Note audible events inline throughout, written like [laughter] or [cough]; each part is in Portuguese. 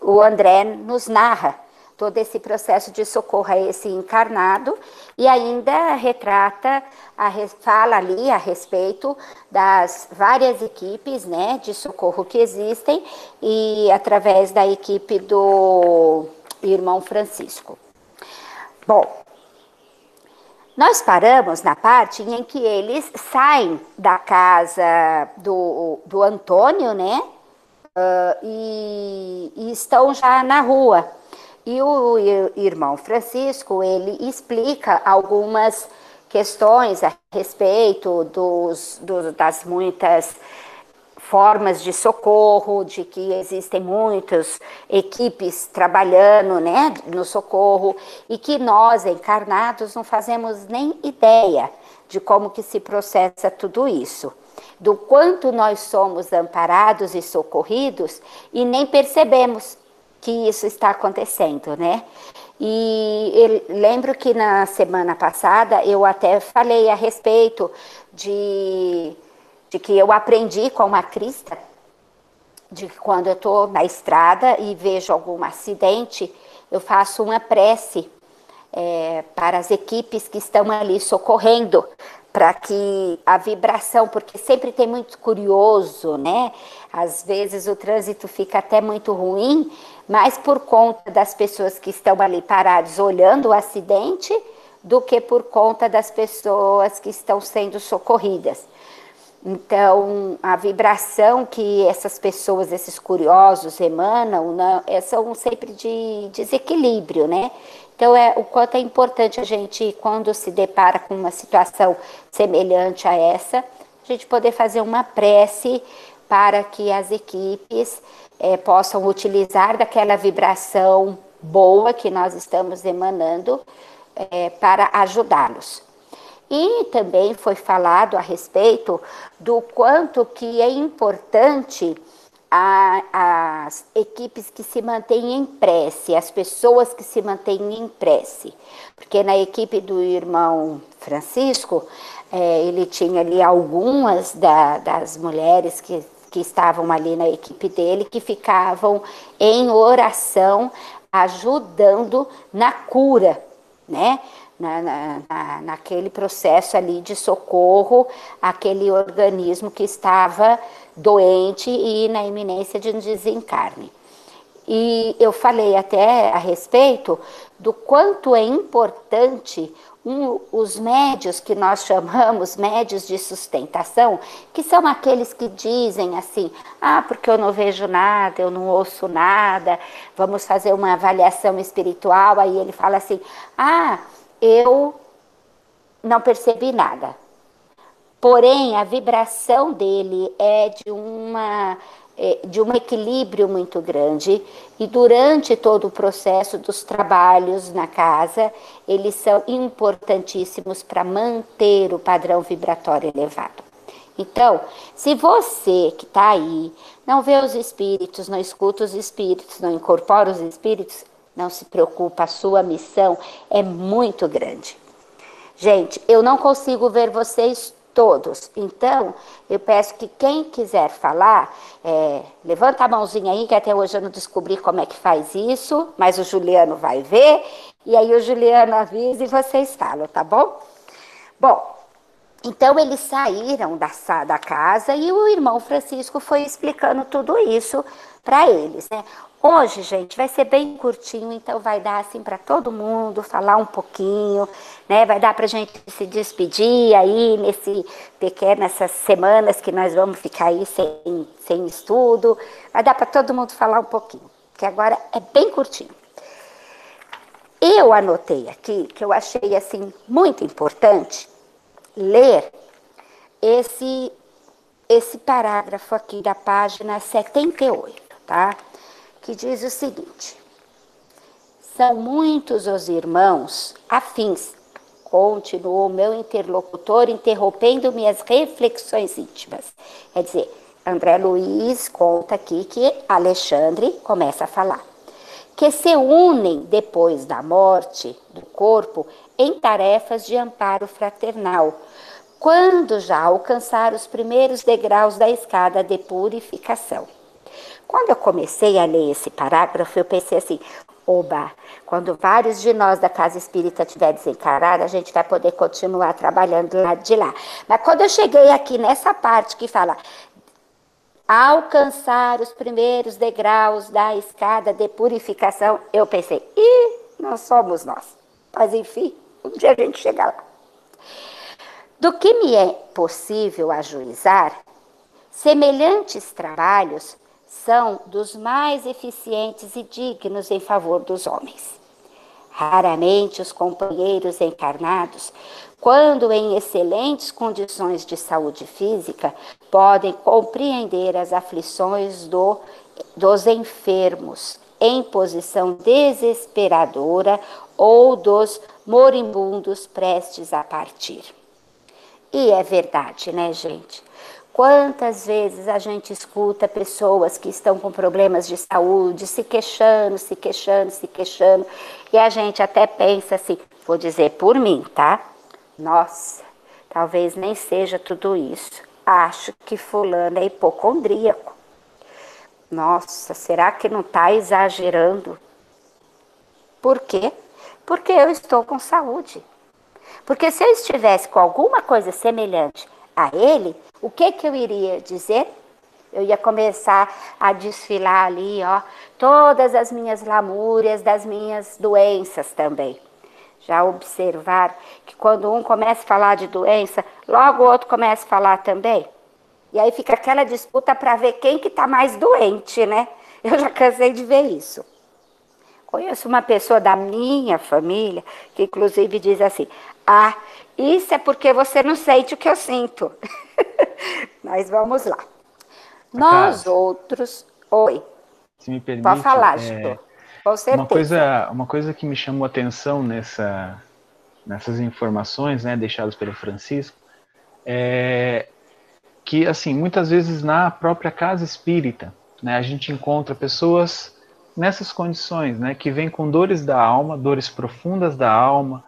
o André nos narra todo esse processo de socorro a esse encarnado e ainda retrata, a, fala ali a respeito das várias equipes né, de socorro que existem e através da equipe do irmão Francisco. Bom, nós paramos na parte em que eles saem da casa do, do Antônio, né? Uh, e, e estão já na rua. E o irmão Francisco, ele explica algumas questões a respeito dos, do, das muitas formas de socorro, de que existem muitas equipes trabalhando né, no socorro e que nós, encarnados, não fazemos nem ideia de como que se processa tudo isso, do quanto nós somos amparados e socorridos e nem percebemos que isso está acontecendo, né? E lembro que na semana passada eu até falei a respeito de de que eu aprendi com uma crista, de que quando eu estou na estrada e vejo algum acidente, eu faço uma prece é, para as equipes que estão ali socorrendo, para que a vibração, porque sempre tem muito curioso, né? Às vezes o trânsito fica até muito ruim, mas por conta das pessoas que estão ali paradas olhando o acidente, do que por conta das pessoas que estão sendo socorridas. Então, a vibração que essas pessoas, esses curiosos emanam, não, é, são sempre de desequilíbrio, né? Então, é o quanto é importante a gente, quando se depara com uma situação semelhante a essa, a gente poder fazer uma prece para que as equipes é, possam utilizar daquela vibração boa que nós estamos emanando é, para ajudá-los. E também foi falado a respeito do quanto que é importante a, as equipes que se mantêm em prece, as pessoas que se mantêm em prece. Porque na equipe do irmão Francisco, é, ele tinha ali algumas da, das mulheres que, que estavam ali na equipe dele, que ficavam em oração, ajudando na cura, né? Na, na, naquele processo ali de socorro àquele organismo que estava doente e na iminência de desencarne. E eu falei até a respeito do quanto é importante um, os médios que nós chamamos médios de sustentação, que são aqueles que dizem assim: ah, porque eu não vejo nada, eu não ouço nada, vamos fazer uma avaliação espiritual. Aí ele fala assim: ah, eu não percebi nada. Porém, a vibração dele é de uma é, de um equilíbrio muito grande e durante todo o processo dos trabalhos na casa, eles são importantíssimos para manter o padrão vibratório elevado. Então, se você que está aí não vê os espíritos, não escuta os espíritos, não incorpora os espíritos, não se preocupa, a sua missão é muito grande. Gente, eu não consigo ver vocês todos. Então, eu peço que quem quiser falar, é, levanta a mãozinha aí, que até hoje eu não descobri como é que faz isso, mas o Juliano vai ver, e aí o Juliano avisa e vocês falam, tá bom? Bom, então eles saíram da, da casa e o irmão Francisco foi explicando tudo isso para eles. Né? Hoje, gente, vai ser bem curtinho, então vai dar assim para todo mundo falar um pouquinho, né? Vai dar para a gente se despedir aí nesse pequeno, nessas semanas que nós vamos ficar aí sem, sem estudo. Vai dar para todo mundo falar um pouquinho, que agora é bem curtinho. Eu anotei aqui que eu achei assim muito importante ler esse esse parágrafo aqui da página 78, tá? que diz o seguinte: São muitos os irmãos afins, continuou meu interlocutor, interrompendo minhas reflexões íntimas. Quer dizer, André Luiz conta aqui que Alexandre começa a falar. Que se unem depois da morte do corpo em tarefas de amparo fraternal, quando já alcançar os primeiros degraus da escada de purificação Quando eu comecei a ler esse parágrafo, eu pensei assim: oba, quando vários de nós da casa espírita tiver desencarnado, a gente vai poder continuar trabalhando lá de lá. Mas quando eu cheguei aqui nessa parte que fala alcançar os primeiros degraus da escada de purificação, eu pensei, ih, não somos nós. Mas enfim, um dia a gente chega lá. Do que me é possível ajuizar, semelhantes trabalhos são dos mais eficientes e dignos em favor dos homens. Raramente os companheiros encarnados, quando em excelentes condições de saúde física, podem compreender as aflições do, dos enfermos em posição desesperadora ou dos moribundos prestes a partir. E é verdade, né, gente? Quantas vezes a gente escuta pessoas que estão com problemas de saúde se queixando, se queixando, se queixando, e a gente até pensa assim, vou dizer por mim, tá? Nossa, talvez nem seja tudo isso. Acho que fulano é hipocondríaco. Nossa, será que não está exagerando? Por quê? Porque eu estou com saúde. Porque se eu estivesse com alguma coisa semelhante a ele, o que, que eu iria dizer? Eu ia começar a desfilar ali, ó, todas as minhas lamúrias das minhas doenças também. Já observar que quando um começa a falar de doença, logo o outro começa a falar também. E aí fica aquela disputa para ver quem que está mais doente, né? Eu já cansei de ver isso. Conheço uma pessoa da minha família que inclusive diz assim: "Ah, isso é porque você não sente o que eu sinto". [laughs] [laughs] Mas vamos lá. Nós outros, oi. Se me permite. Pode falar, é... Com certeza. Uma coisa, uma coisa que me chamou a atenção nessa, nessas informações, né, deixadas pelo Francisco, é que, assim, muitas vezes na própria casa espírita, né, a gente encontra pessoas nessas condições, né, que vêm com dores da alma, dores profundas da alma,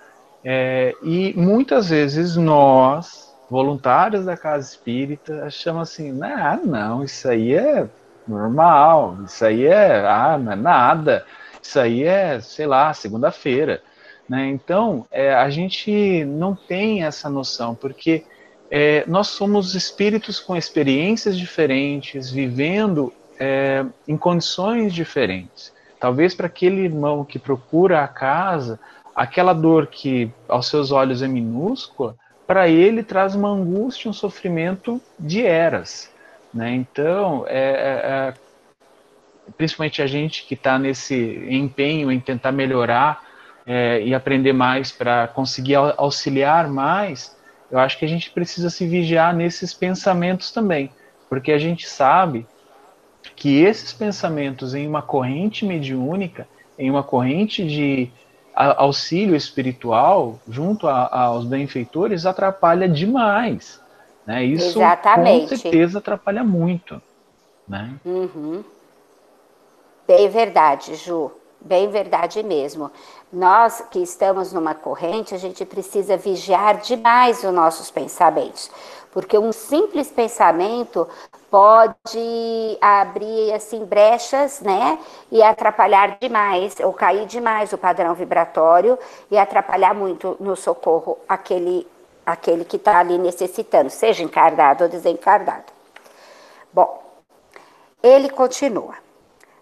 é, e muitas vezes nós, voluntários da casa espírita, achamos assim, ah, não, isso aí é normal, isso aí é, ah, não é nada, isso aí é, sei lá, segunda-feira. Né? Então, é, a gente não tem essa noção, porque é, nós somos espíritos com experiências diferentes, vivendo é, em condições diferentes. Talvez para aquele irmão que procura a casa, aquela dor que aos seus olhos é minúscula, para ele traz uma angústia, um sofrimento de eras. Né? Então, é, é, é principalmente a gente que está nesse empenho em tentar melhorar é, e aprender mais para conseguir auxiliar mais, eu acho que a gente precisa se vigiar nesses pensamentos também, porque a gente sabe que esses pensamentos em uma corrente mediúnica, em uma corrente de auxílio espiritual junto a, aos benfeitores atrapalha demais. Né? Isso Exatamente. com certeza atrapalha muito. Né? Uhum. Bem verdade, Ju. Bem verdade mesmo. Nós que estamos numa corrente, a gente precisa vigiar demais os nossos pensamentos, porque um simples pensamento pode abrir assim brechas, né, e atrapalhar demais ou cair demais o padrão vibratório e atrapalhar muito no socorro aquele aquele que está ali necessitando, seja encarnado ou desencarnado. Bom, ele continua.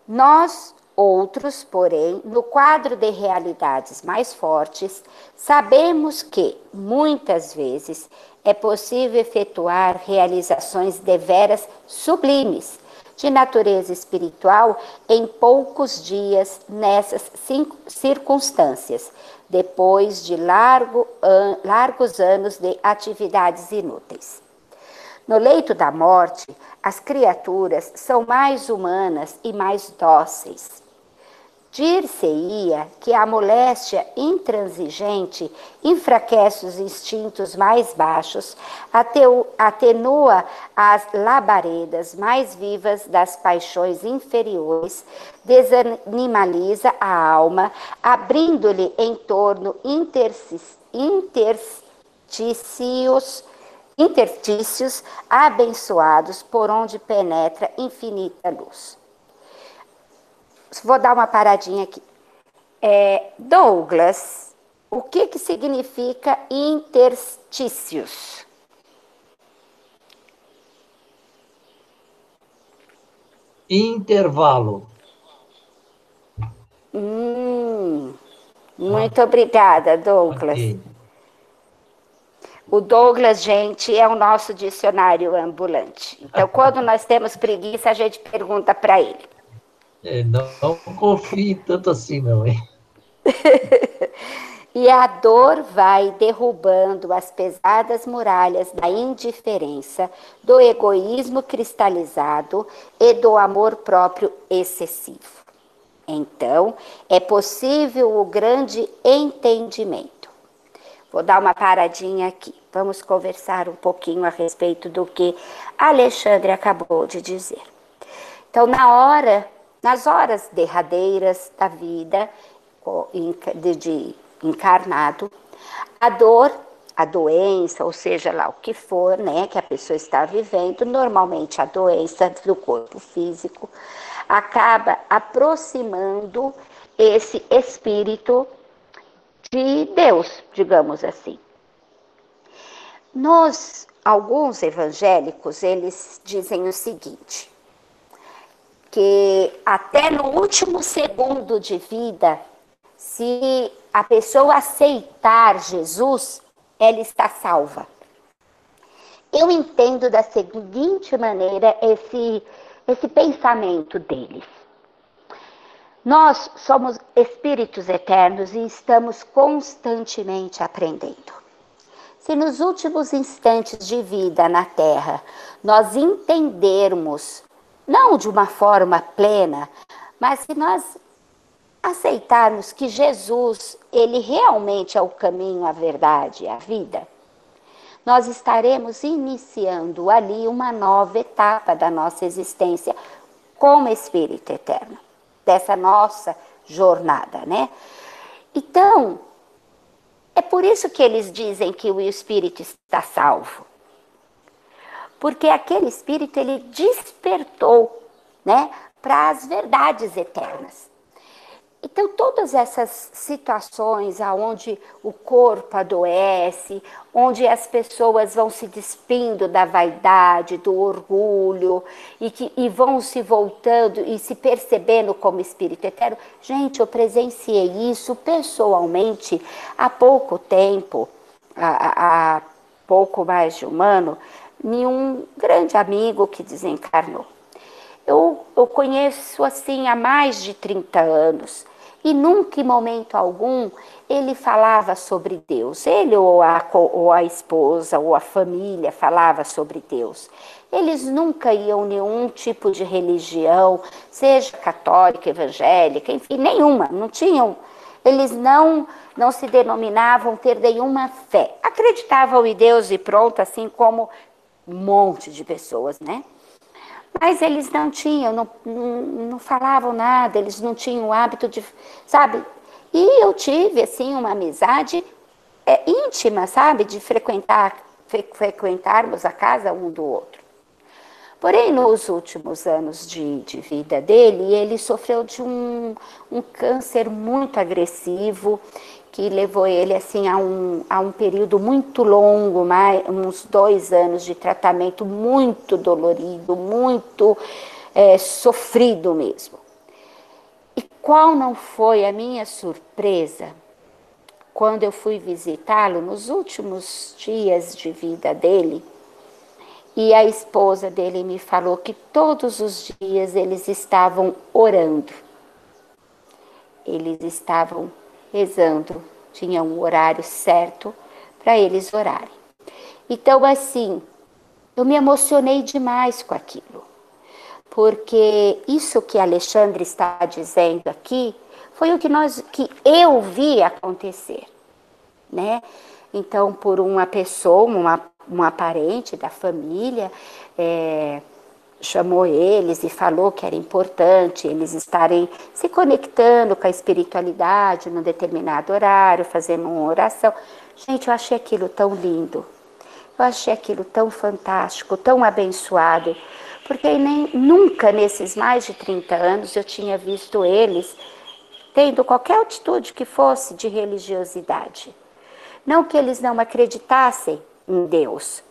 Nós, outros, porém, no quadro de realidades mais fortes, sabemos que, muitas vezes, é possível efetuar realizações deveras sublimes, de natureza espiritual, em poucos dias nessas circunstâncias, depois de largo, an largos anos de atividades inúteis. No leito da morte, as criaturas são mais humanas e mais dóceis. Dir-se-ia que a moléstia intransigente enfraquece os instintos mais baixos, atenua as labaredas mais vivas das paixões inferiores, desanimaliza a alma, abrindo-lhe em torno interstícios abençoados por onde penetra infinita luz. Vou dar uma paradinha aqui. É, Douglas, o que, que significa interstícios? Intervalo. Hum, muito obrigada, Douglas. Okay. O Douglas, gente, é o nosso dicionário ambulante. Então, quando nós temos preguiça, a gente pergunta para ele. É, não, não confie tanto assim, não, hein? [laughs] e a dor vai derrubando as pesadas muralhas da indiferença, do egoísmo cristalizado e do amor próprio excessivo. Então, é possível o grande entendimento. Vou dar uma paradinha aqui. Vamos conversar um pouquinho a respeito do que Alexandre acabou de dizer. Então, na hora nas horas derradeiras da vida de encarnado, a dor, a doença, ou seja lá o que for, né, que a pessoa está vivendo, normalmente a doença do corpo físico, acaba aproximando esse espírito de Deus, digamos assim. Nos alguns evangélicos, eles dizem o seguinte: que até no último segundo de vida, se a pessoa aceitar Jesus, ela está salva. Eu entendo da seguinte maneira esse, esse pensamento deles. Nós somos espíritos eternos e estamos constantemente aprendendo. Se nos últimos instantes de vida na Terra nós entendermos não de uma forma plena, mas se nós aceitarmos que Jesus, ele realmente é o caminho, a verdade a vida, nós estaremos iniciando ali uma nova etapa da nossa existência como espírito eterno, dessa nossa jornada, né? Então, é por isso que eles dizem que o espírito está salvo porque aquele espírito ele despertou, né, para as verdades eternas. Então, todas essas situações aonde o corpo adoece, onde as pessoas vão se despindo da vaidade, do orgulho, e, que, e vão se voltando e se percebendo como espírito eterno. Gente, eu presenciei isso pessoalmente há pouco tempo, há, há pouco mais de um ano, nenhum grande amigo que desencarnou. Eu, eu conheço assim há mais de 30 anos e nunca em momento algum ele falava sobre Deus. Ele ou a, ou a esposa ou a família falava sobre Deus. Eles nunca iam nenhum tipo de religião, seja católica, evangélica, enfim, nenhuma. Não tinham. Eles não não se denominavam ter nenhuma fé. Acreditavam em Deus e pronto, assim como um monte de pessoas, né? Mas eles não tinham, não, não, não falavam nada, eles não tinham o hábito de, sabe? E eu tive, assim, uma amizade é, íntima, sabe? De frequentar, fre, frequentarmos a casa um do outro. Porém, nos últimos anos de, de vida dele, ele sofreu de um, um câncer muito agressivo que levou ele assim a um, a um período muito longo, mais, uns dois anos de tratamento muito dolorido, muito é, sofrido mesmo. E qual não foi a minha surpresa quando eu fui visitá-lo nos últimos dias de vida dele? E a esposa dele me falou que todos os dias eles estavam orando. Eles estavam rezando, tinha um horário certo para eles orarem. Então, assim, eu me emocionei demais com aquilo, porque isso que Alexandre está dizendo aqui foi o que nós, que eu vi acontecer, né? Então, por uma pessoa, uma, uma parente da família, é, chamou eles e falou que era importante eles estarem se conectando com a espiritualidade num determinado horário, fazendo uma oração. Gente, eu achei aquilo tão lindo. Eu achei aquilo tão fantástico, tão abençoado, porque nem nunca nesses mais de 30 anos eu tinha visto eles tendo qualquer atitude que fosse de religiosidade. Não que eles não acreditassem em Deus,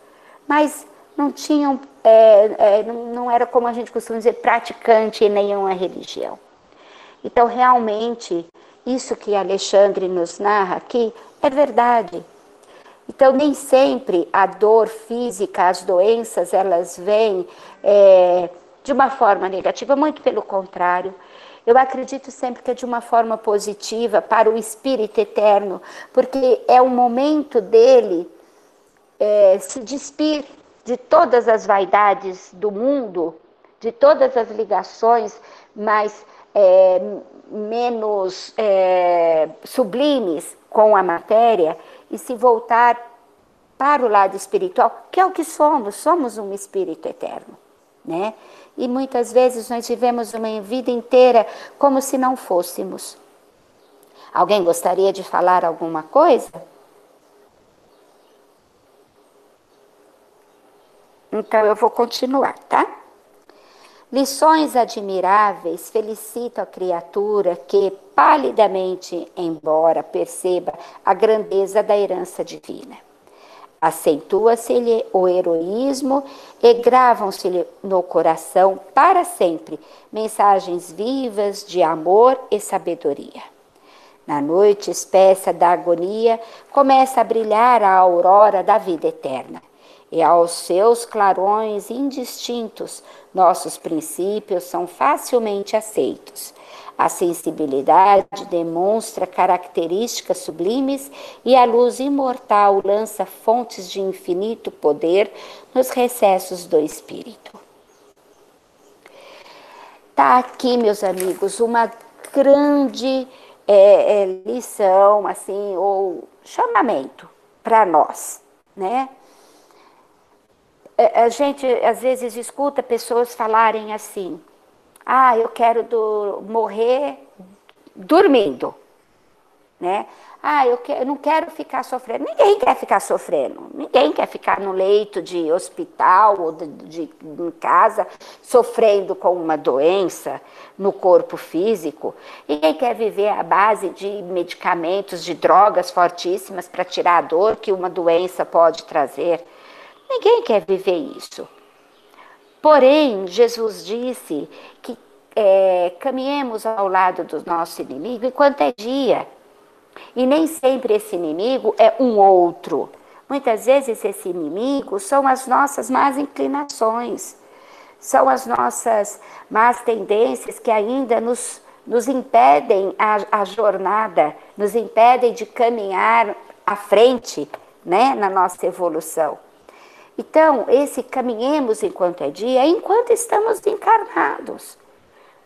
mas não tinham, é, é, não era como a gente costuma dizer, praticante em nenhuma religião. Então, realmente, isso que Alexandre nos narra aqui é verdade. Então, nem sempre a dor física, as doenças, elas vêm é, de uma forma negativa, muito pelo contrário. Eu acredito sempre que é de uma forma positiva para o espírito eterno, porque é o momento dele é, se despir de todas as vaidades do mundo, de todas as ligações mais é, menos é, sublimes com a matéria e se voltar para o lado espiritual, que é o que somos, somos um espírito eterno, né? E muitas vezes nós vivemos uma vida inteira como se não fôssemos. Alguém gostaria de falar alguma coisa? Então eu vou continuar, tá? Lições admiráveis felicitam a criatura que, palidamente, embora perceba a grandeza da herança divina. Acentua-se-lhe o heroísmo e gravam-se-lhe no coração para sempre mensagens vivas de amor e sabedoria. Na noite espessa da agonia, começa a brilhar a aurora da vida eterna e aos seus clarões indistintos, nossos princípios são facilmente aceitos. A sensibilidade demonstra características sublimes e a luz imortal lança fontes de infinito poder nos recessos do espírito. Está aqui, meus amigos, uma grande é, é, lição, assim, ou chamamento para nós, né? É, a gente às vezes escuta pessoas falarem assim: ah, eu quero do, morrer dormindo, né? Ah, eu, que, eu não quero ficar sofrendo. Ninguém quer ficar sofrendo. Ninguém quer ficar no leito de hospital ou de, de, em casa sofrendo com uma doença no corpo físico. Ninguém quer viver à base de medicamentos, de drogas fortíssimas para tirar a dor que uma doença pode trazer. Ninguém quer viver isso. Porém, Jesus disse que é, caminhemos ao lado do nosso inimigo enquanto é dia. E nem sempre esse inimigo é um outro. Muitas vezes esse inimigo são as nossas más inclinações, são as nossas más tendências que ainda nos, nos impedem a, a jornada, nos impedem de caminhar à frente né, na nossa evolução. Então, esse caminhemos enquanto é dia, enquanto estamos encarnados.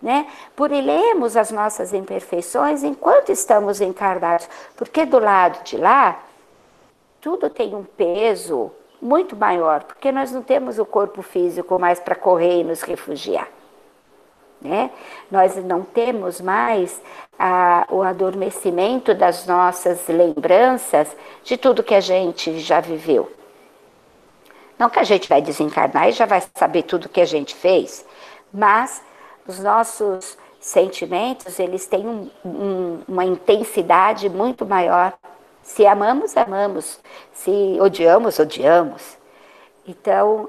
Né? Purilemos as nossas imperfeições enquanto estamos encarnados, porque do lado de lá, tudo tem um peso muito maior, porque nós não temos o corpo físico mais para correr e nos refugiar. Né? Nós não temos mais a, o adormecimento das nossas lembranças de tudo que a gente já viveu. Não que a gente vai desencarnar e já vai saber tudo que a gente fez, mas os nossos sentimentos, eles têm um, um, uma intensidade muito maior. Se amamos, amamos. Se odiamos, odiamos. Então,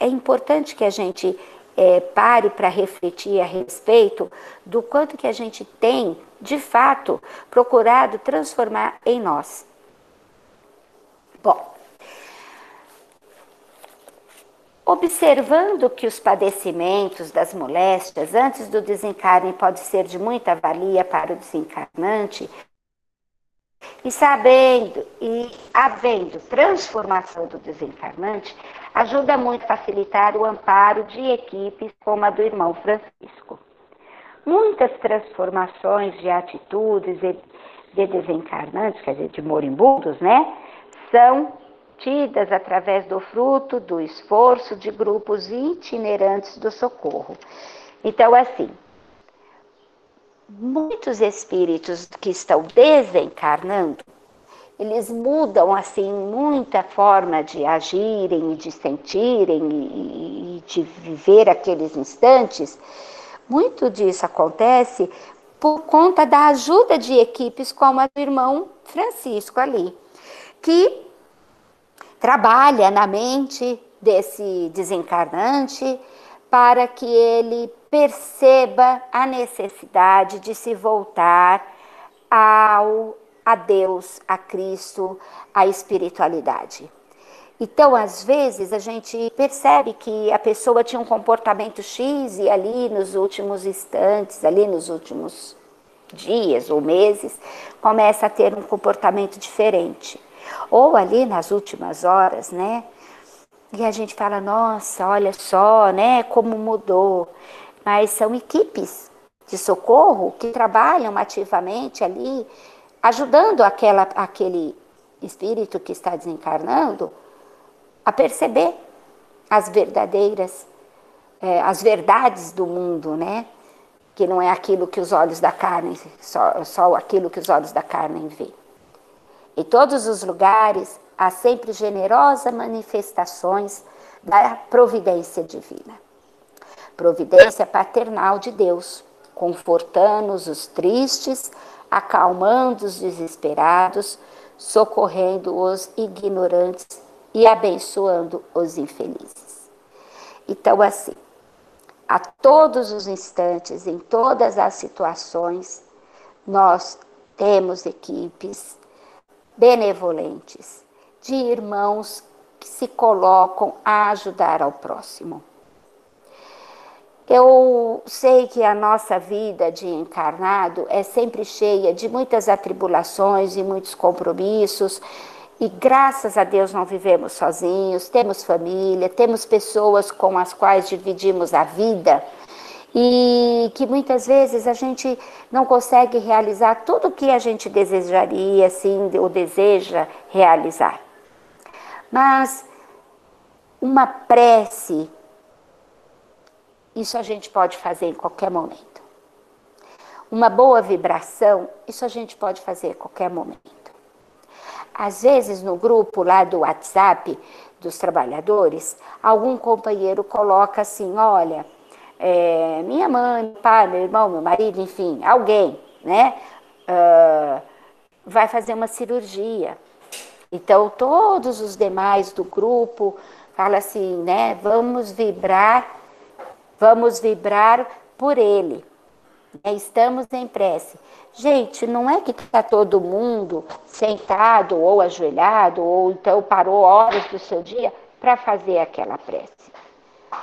é importante que a gente é, pare para refletir a respeito do quanto que a gente tem, de fato, procurado transformar em nós. Bom, Observando que os padecimentos das moléstias antes do desencarne pode ser de muita valia para o desencarnante, e sabendo e havendo transformação do desencarnante, ajuda muito a facilitar o amparo de equipes como a do irmão Francisco. Muitas transformações de atitudes de desencarnantes, quer dizer, de moribundos, né, são obtidas através do fruto do esforço de grupos itinerantes do socorro. Então, assim, muitos espíritos que estão desencarnando, eles mudam assim muita forma de agirem e de sentirem e, de viver aqueles instantes, muito disso acontece por conta da ajuda de equipes como a do irmão Francisco ali, que trabalha na mente desse desencarnante para que ele perceba a necessidade de se voltar ao a Deus, a Cristo, à espiritualidade. Então, às vezes, a gente percebe que a pessoa tinha um comportamento X e ali nos últimos instantes, ali nos últimos dias ou meses, começa a ter um comportamento diferente. Ou ali nas últimas horas, né? E a gente fala, nossa, olha só, né, como mudou. Mas são equipes de socorro que trabalham ativamente ali, ajudando aquela, aquele espírito que está desencarnando a perceber as verdadeiras, é, as verdades do mundo, né? Que não é aquilo que os olhos da carne, só, só aquilo que os olhos da carne vê. Em todos os lugares há sempre generosas manifestações da providência divina. Providência paternal de Deus, confortando os tristes, acalmando os desesperados, socorrendo os ignorantes e abençoando os infelizes. Então, assim, a todos os instantes, em todas as situações, nós temos equipes benevolentes de irmãos que se colocam a ajudar ao próximo. Eu sei que a nossa vida de encarnado é sempre cheia de muitas atribulações e muitos compromissos, e graças a Deus não vivemos sozinhos, temos família, temos pessoas com as quais dividimos a vida e que muitas vezes a gente não consegue realizar tudo o que a gente desejaria, assim, ou deseja realizar. Mas uma prece, isso a gente pode fazer em qualquer momento. Uma boa vibração, isso a gente pode fazer em qualquer momento. Às vezes, no grupo lá do WhatsApp dos trabalhadores, algum companheiro coloca assim: olha, é, minha mãe, meu pai, meu irmão, meu marido, enfim, alguém, né, uh, vai fazer uma cirurgia. Então, todos os demais do grupo falam assim, né, vamos vibrar, vamos vibrar por ele. Né, estamos em prece. Gente, não é que está todo mundo sentado ou ajoelhado, ou então parou horas do seu dia para fazer aquela prece.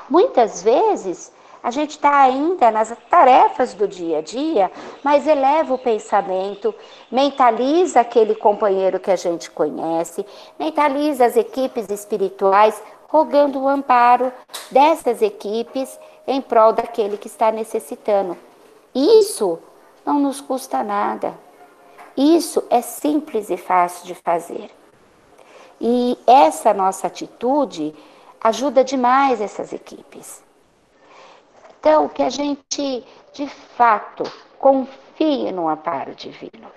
Muitas vezes a gente está ainda nas tarefas do dia a dia, mas eleva o pensamento, mentaliza aquele companheiro que a gente conhece, mentaliza as equipes espirituais, rogando o amparo dessas equipes em prol daquele que está necessitando. Isso não nos custa nada. Isso é simples e fácil de fazer. E essa nossa atitude ajuda demais essas equipes. Então, que a gente, de fato, confie no amparo divino.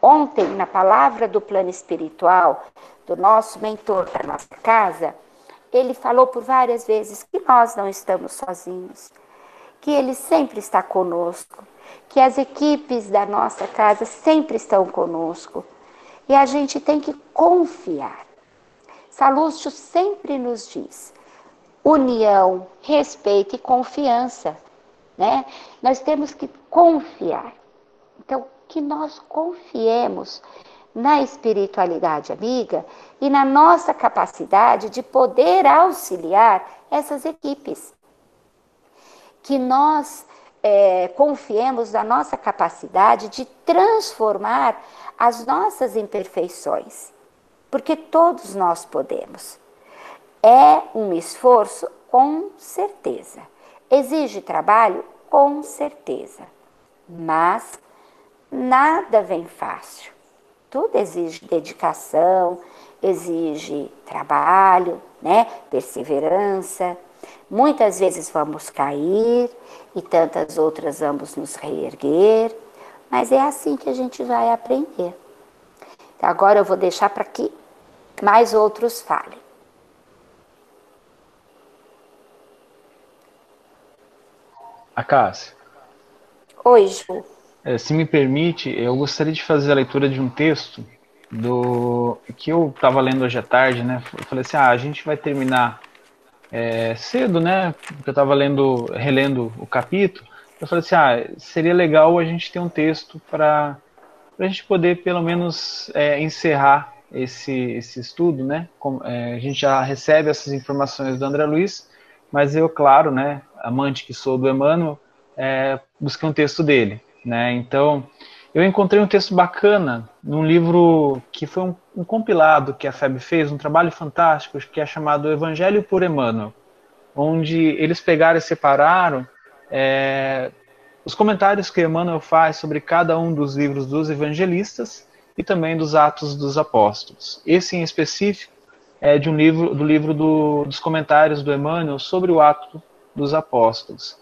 Ontem, na palavra do plano espiritual do nosso mentor da nossa casa, ele falou por várias vezes que nós não estamos sozinhos, que ele sempre está conosco, que as equipes da nossa casa sempre estão conosco e a gente tem que confiar. Salúcio sempre nos diz: união, respeito e confiança, né? Nós temos que confiar. Então, que nós confiemos na espiritualidade amiga e na nossa capacidade de poder auxiliar essas equipes. Que nós é, confiemos na nossa capacidade de transformar as nossas imperfeições, porque todos nós podemos. É um esforço, com certeza. Exige trabalho, com certeza. Mas nada vem fácil. Tudo exige dedicação, exige trabalho, né? perseverança. Muitas vezes vamos cair e tantas outras vamos nos reerguer, mas é assim que a gente vai aprender. Agora eu vou deixar para que mais outros falem. A Cássia. Oi, Ju. É, se me permite, eu gostaria de fazer a leitura de um texto do que eu estava lendo hoje à tarde, né? Eu falei assim, ah, a gente vai terminar é, cedo, né? Porque eu estava lendo, relendo o capítulo. Eu falei assim, ah, seria legal a gente ter um texto para a gente poder pelo menos é, encerrar esse, esse estudo, né? Com, é, a gente já recebe essas informações do André Luiz, mas eu, claro, né, amante que sou do Emmanuel, é, busquei um texto dele, né? Então, eu encontrei um texto bacana num livro que foi um, um, compilado que a FEB fez, um trabalho fantástico, que é chamado Evangelho por Emmanuel, onde eles pegaram e separaram é, os comentários que Emmanuel faz sobre cada um dos livros dos evangelistas e também dos Atos dos Apóstolos. Esse em específico é de um livro do livro do, dos comentários do Emmanuel sobre o Ato dos Apóstolos.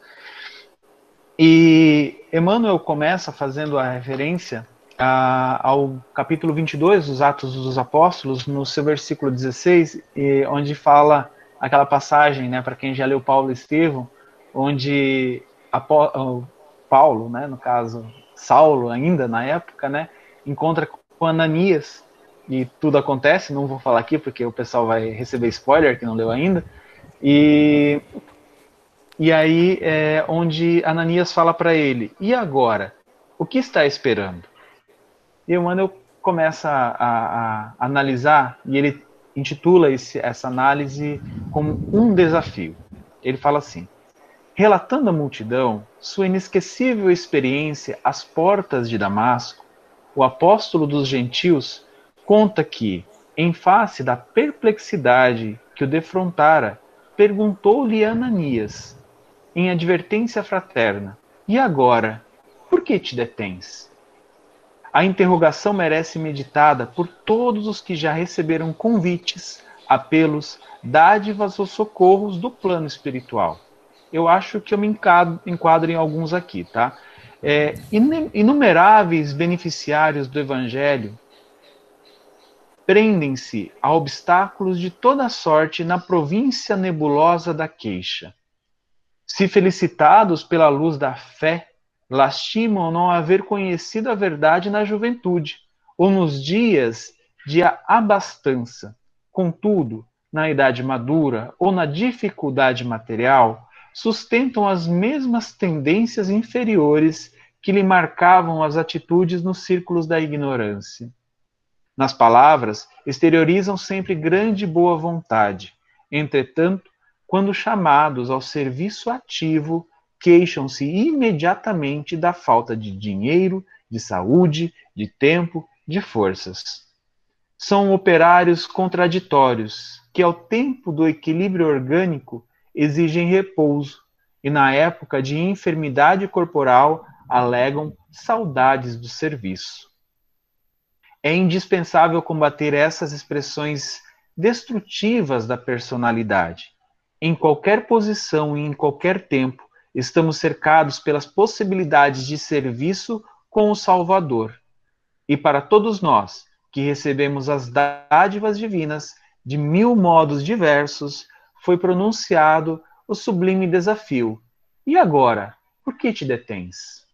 E Emmanuel começa fazendo a referência a, ao capítulo 22 dos Atos dos Apóstolos, no seu versículo 16, e, onde fala aquela passagem, né, para quem já leu Paulo e Estevão, onde a, Paulo, né, no caso Saulo ainda na época, né, encontra com Ananias e tudo acontece, não vou falar aqui porque o pessoal vai receber spoiler que não leu ainda, e e aí é onde Ananias fala para ele: E agora? O que está esperando? E o Manuel começa a, a, a analisar e ele intitula esse, essa análise como um desafio. Ele fala assim: relatando à multidão sua inesquecível experiência às portas de Damasco, o apóstolo dos gentios conta que, em face da perplexidade que o defrontara, perguntou-lhe Ananias em advertência fraterna: E agora, por que te detens? A interrogação merece meditada por todos os que já receberam convites, apelos, dádivas ou socorros do plano espiritual. Eu acho que eu me enquadro, em alguns aqui, tá? É, inumeráveis beneficiários do Evangelho prendem-se a obstáculos de toda sorte na província nebulosa da queixa. Se felicitados pela luz da fé, lastimam não haver conhecido a verdade na juventude ou nos dias de abastança. Contudo, na idade madura ou na dificuldade material, sustentam as mesmas tendências inferiores que lhe marcavam as atitudes nos círculos da ignorância. Nas palavras, exteriorizam sempre grande boa vontade. Entretanto, quando chamados ao serviço ativo, queixam-se imediatamente da falta de dinheiro, de saúde, de tempo, de forças. São operários contraditórios que, ao tempo do equilíbrio orgânico, exigem repouso e, na época de enfermidade corporal, alegam saudades do serviço. É indispensável combater essas expressões destrutivas da personalidade em qualquer posição e em qualquer tempo, estamos cercados pelas possibilidades de serviço com o Salvador. E para todos nós, que recebemos as dádivas divinas de mil modos diversos, foi pronunciado o sublime desafio. E agora, por que te detens?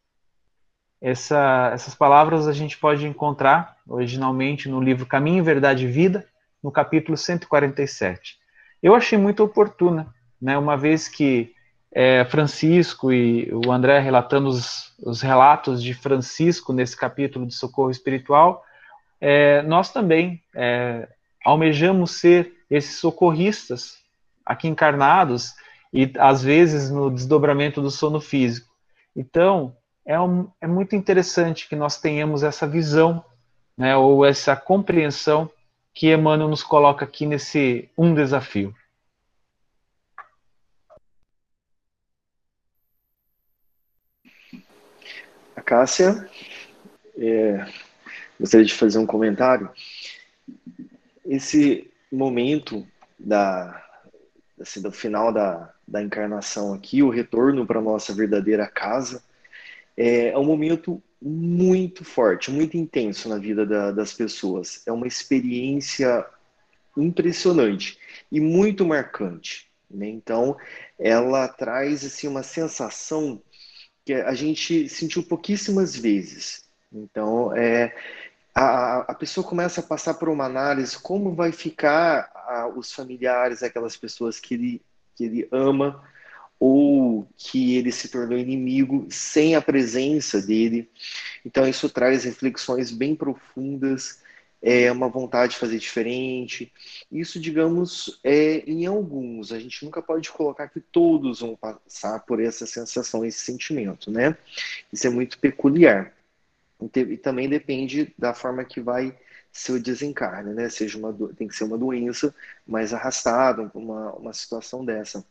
Essa, essas palavras a gente pode encontrar originalmente no livro Caminho, Verdade e Vida, no capítulo 147 eu achei muito oportuna, né, uma vez que é, Francisco e o André relatando os, os, relatos de Francisco nesse capítulo de socorro espiritual, é, nós também é, almejamos ser esses socorristas aqui encarnados e às vezes no desdobramento do sono físico. Então, é, um, é muito interessante que nós tenhamos essa visão, né, ou essa compreensão que Emmanuel nos coloca aqui nesse um desafio. A Cássia, é, gostaria de fazer um comentário. Esse momento da, assim, do final da, da encarnação aqui, o retorno para a nossa verdadeira casa, é, é um momento muito forte, muito intenso na vida da, das pessoas. É uma experiência impressionante e muito marcante. Né? Então, ela traz assim uma sensação que a gente sentiu pouquíssimas vezes. Então, é, a, a pessoa começa a passar por uma análise como vai ficar a, os familiares, aquelas pessoas que ele, que ele ama ou que ele se tornou inimigo sem a presença dele. Então, isso traz reflexões bem profundas é uma vontade de fazer diferente. Isso, digamos, é em alguns. A gente nunca pode colocar que todos vão passar por essa sensação, esse sentimento, né? Isso é muito peculiar. E também depende da forma que vai ser o desencarne, né? Seja uma tem que ser uma doença mais arrastada, uma, uma situação dessa.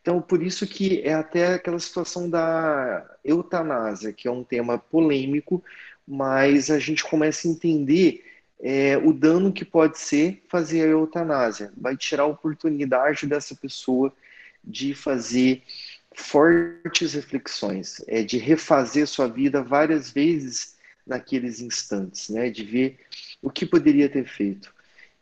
Então, por isso que é até aquela situação da eutanásia, que é um tema polêmico, mas a gente começa a entender é, o dano que pode ser fazer a eutanásia. Vai tirar a oportunidade dessa pessoa de fazer fortes reflexões, é, de refazer sua vida várias vezes naqueles instantes, né, de ver o que poderia ter feito.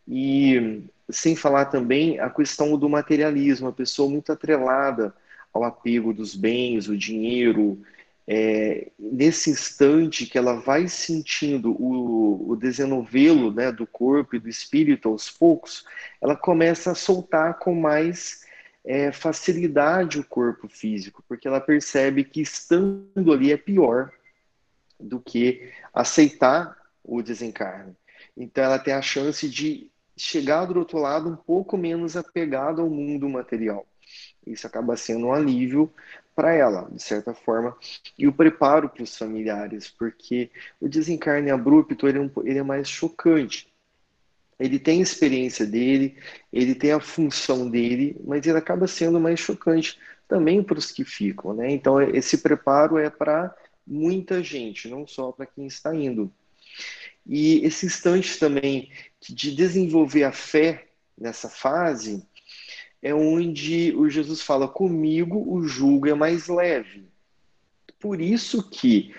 E sem falar também a questão do materialismo, a pessoa muito atrelada ao apego dos bens, o dinheiro, é, nesse instante que ela vai sentindo o, o desenovelo né, do corpo e do espírito aos poucos, ela começa a soltar com mais é, facilidade o corpo físico, porque ela percebe que estando ali é pior do que aceitar o desencarne. Então ela tem a chance de chegar do outro lado um pouco menos apegado ao mundo material. Isso acaba sendo um alívio para ela, de certa forma, e o preparo para os familiares, porque o desencarne abrupto ele é, um, ele é mais chocante. Ele tem a experiência dele, ele tem a função dele, mas ele acaba sendo mais chocante também para os que ficam, né? Então esse preparo é para muita gente, não só para quem está indo. E esse instante também de desenvolver a fé nessa fase, é onde o Jesus fala: comigo o jugo é mais leve. Por isso que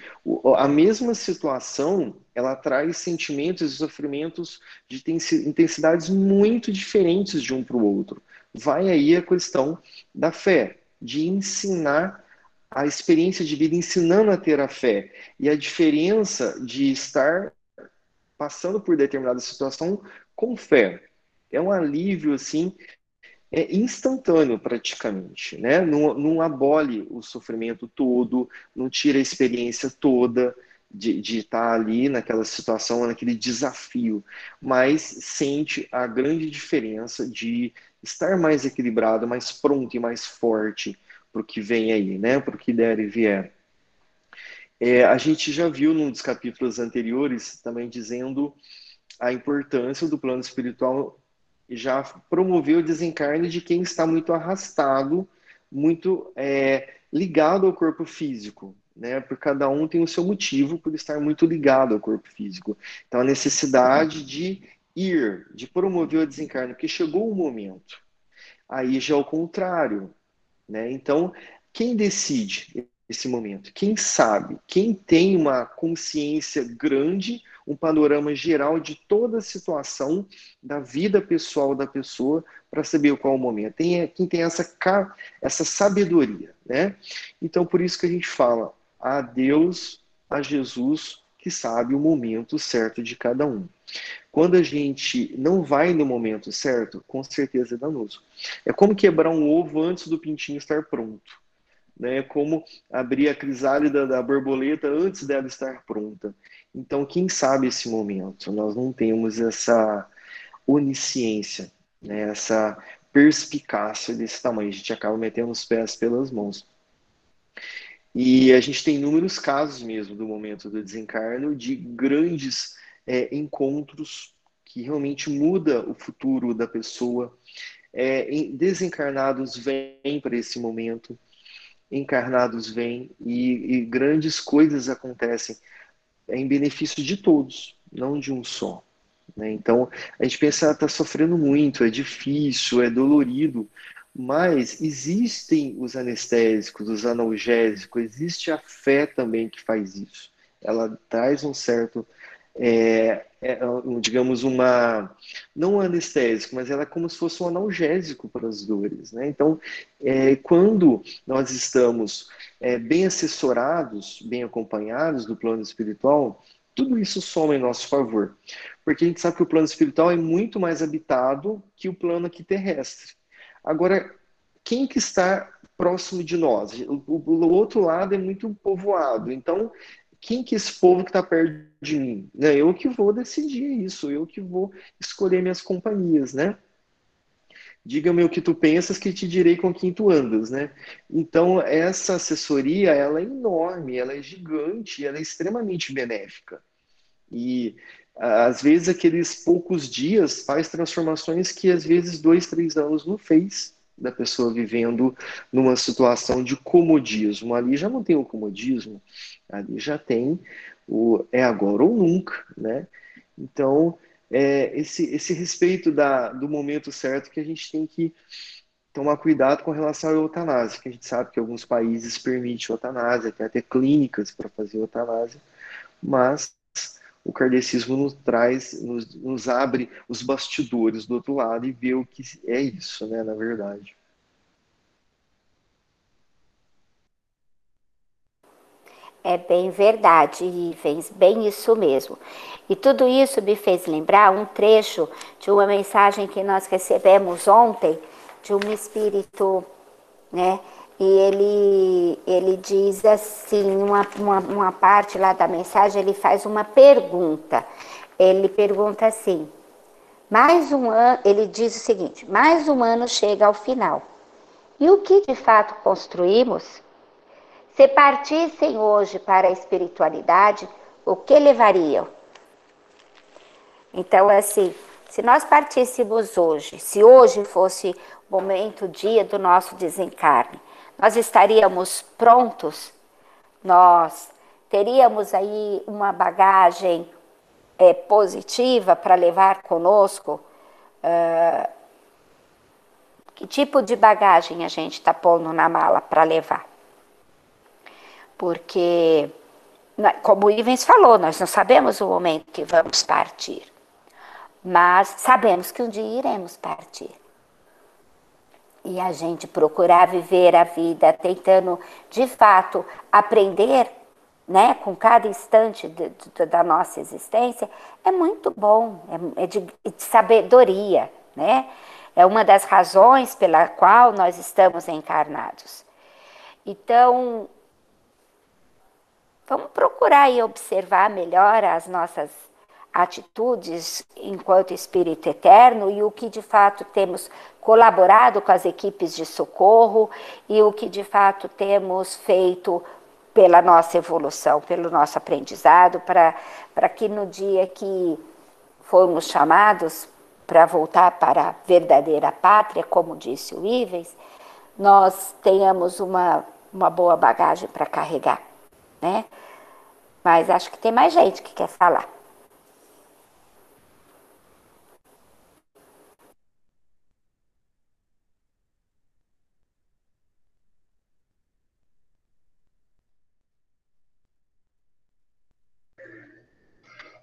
a mesma situação ela traz sentimentos e sofrimentos de intensidades muito diferentes de um para o outro. Vai aí a questão da fé, de ensinar a experiência de vida, ensinando a ter a fé. E a diferença de estar passando por determinada situação com fé. É um alívio, assim, é instantâneo praticamente, né? Não, não abole o sofrimento todo, não tira a experiência toda de, de estar ali naquela situação, naquele desafio, mas sente a grande diferença de estar mais equilibrado, mais pronto e mais forte para o que vem aí, né? Para o que der e vier. É, a gente já viu num dos capítulos anteriores também dizendo a importância do plano espiritual já promoveu o desencarne de quem está muito arrastado, muito é, ligado ao corpo físico, né? Por cada um tem o seu motivo por estar muito ligado ao corpo físico. Então a necessidade de ir, de promover o desencarne, porque chegou o momento. Aí já é o contrário, né? Então quem decide esse momento? Quem sabe? Quem tem uma consciência grande um panorama geral de toda a situação da vida pessoal da pessoa para saber qual é o momento. Tem quem tem essa, essa sabedoria, né? Então, por isso que a gente fala a Deus, a Jesus, que sabe o momento certo de cada um. Quando a gente não vai no momento certo, com certeza é danoso. É como quebrar um ovo antes do pintinho estar pronto. Né? Como abrir a crisálida da borboleta antes dela estar pronta. Então, quem sabe esse momento? Nós não temos essa onisciência, né? essa perspicácia desse tamanho. A gente acaba metendo os pés pelas mãos. E a gente tem inúmeros casos mesmo do momento do desencarno de grandes é, encontros que realmente muda o futuro da pessoa. É, desencarnados vêm para esse momento, encarnados vêm e, e grandes coisas acontecem em benefício de todos, não de um só. Né? Então, a gente pensa, está sofrendo muito, é difícil, é dolorido, mas existem os anestésicos, os analgésicos, existe a fé também que faz isso. Ela traz um certo é, é, digamos, uma, não um anestésico, mas ela é como se fosse um analgésico para as dores. Né? Então, é, quando nós estamos é, bem assessorados, bem acompanhados do plano espiritual, tudo isso soma em nosso favor. Porque a gente sabe que o plano espiritual é muito mais habitado que o plano aqui terrestre. Agora, quem que está próximo de nós? O, o, o outro lado é muito povoado. Então, quem que é esse povo que está perto de mim? Né? Eu que vou decidir isso, eu que vou escolher minhas companhias, né? Diga-me o que tu pensas que te direi com quem tu andas, né? Então, essa assessoria, ela é enorme, ela é gigante, ela é extremamente benéfica. E, às vezes, aqueles poucos dias faz transformações que, às vezes, dois, três anos não fez da pessoa vivendo numa situação de comodismo. Ali já não tem o comodismo, ali já tem o é agora ou nunca, né? Então, é, esse, esse respeito da, do momento certo que a gente tem que tomar cuidado com relação à eutanásia, que a gente sabe que alguns países permitem eutanásia, tem até clínicas para fazer eutanásia, mas o kardecismo nos traz, nos, nos, abre os bastidores do outro lado e vê o que é isso, né, na verdade. É bem verdade, Ivens, bem isso mesmo. E tudo isso me fez lembrar um trecho de uma mensagem que nós recebemos ontem de um espírito, né? E ele, ele diz assim, uma, uma, uma parte lá da mensagem, ele faz uma pergunta. Ele pergunta assim, mais um ano, ele diz o seguinte, mais um ano chega ao final. E o que de fato construímos? Se partissem hoje para a espiritualidade, o que levariam? Então, assim, se nós partíssemos hoje, se hoje fosse o momento, o dia do nosso desencarne, nós estaríamos prontos, nós teríamos aí uma bagagem é, positiva para levar conosco. Uh, que tipo de bagagem a gente está pondo na mala para levar? Porque, como o Ivens falou, nós não sabemos o momento que vamos partir, mas sabemos que um dia iremos partir e a gente procurar viver a vida tentando, de fato, aprender né, com cada instante de, de, da nossa existência, é muito bom, é, é de, de, sabedoria, né? É uma das razões pela qual nós estamos encarnados. Então, vamos procurar e observar melhor as nossas atitudes enquanto espírito eterno e o que de fato temos colaborado com as equipes de socorro e o que de fato temos feito pela nossa evolução, pelo nosso aprendizado, para que no dia que formos chamados para voltar para a verdadeira pátria, como disse o Ives, nós tenhamos uma, uma boa bagagem para carregar, né? Mas acho que tem mais gente que quer falar.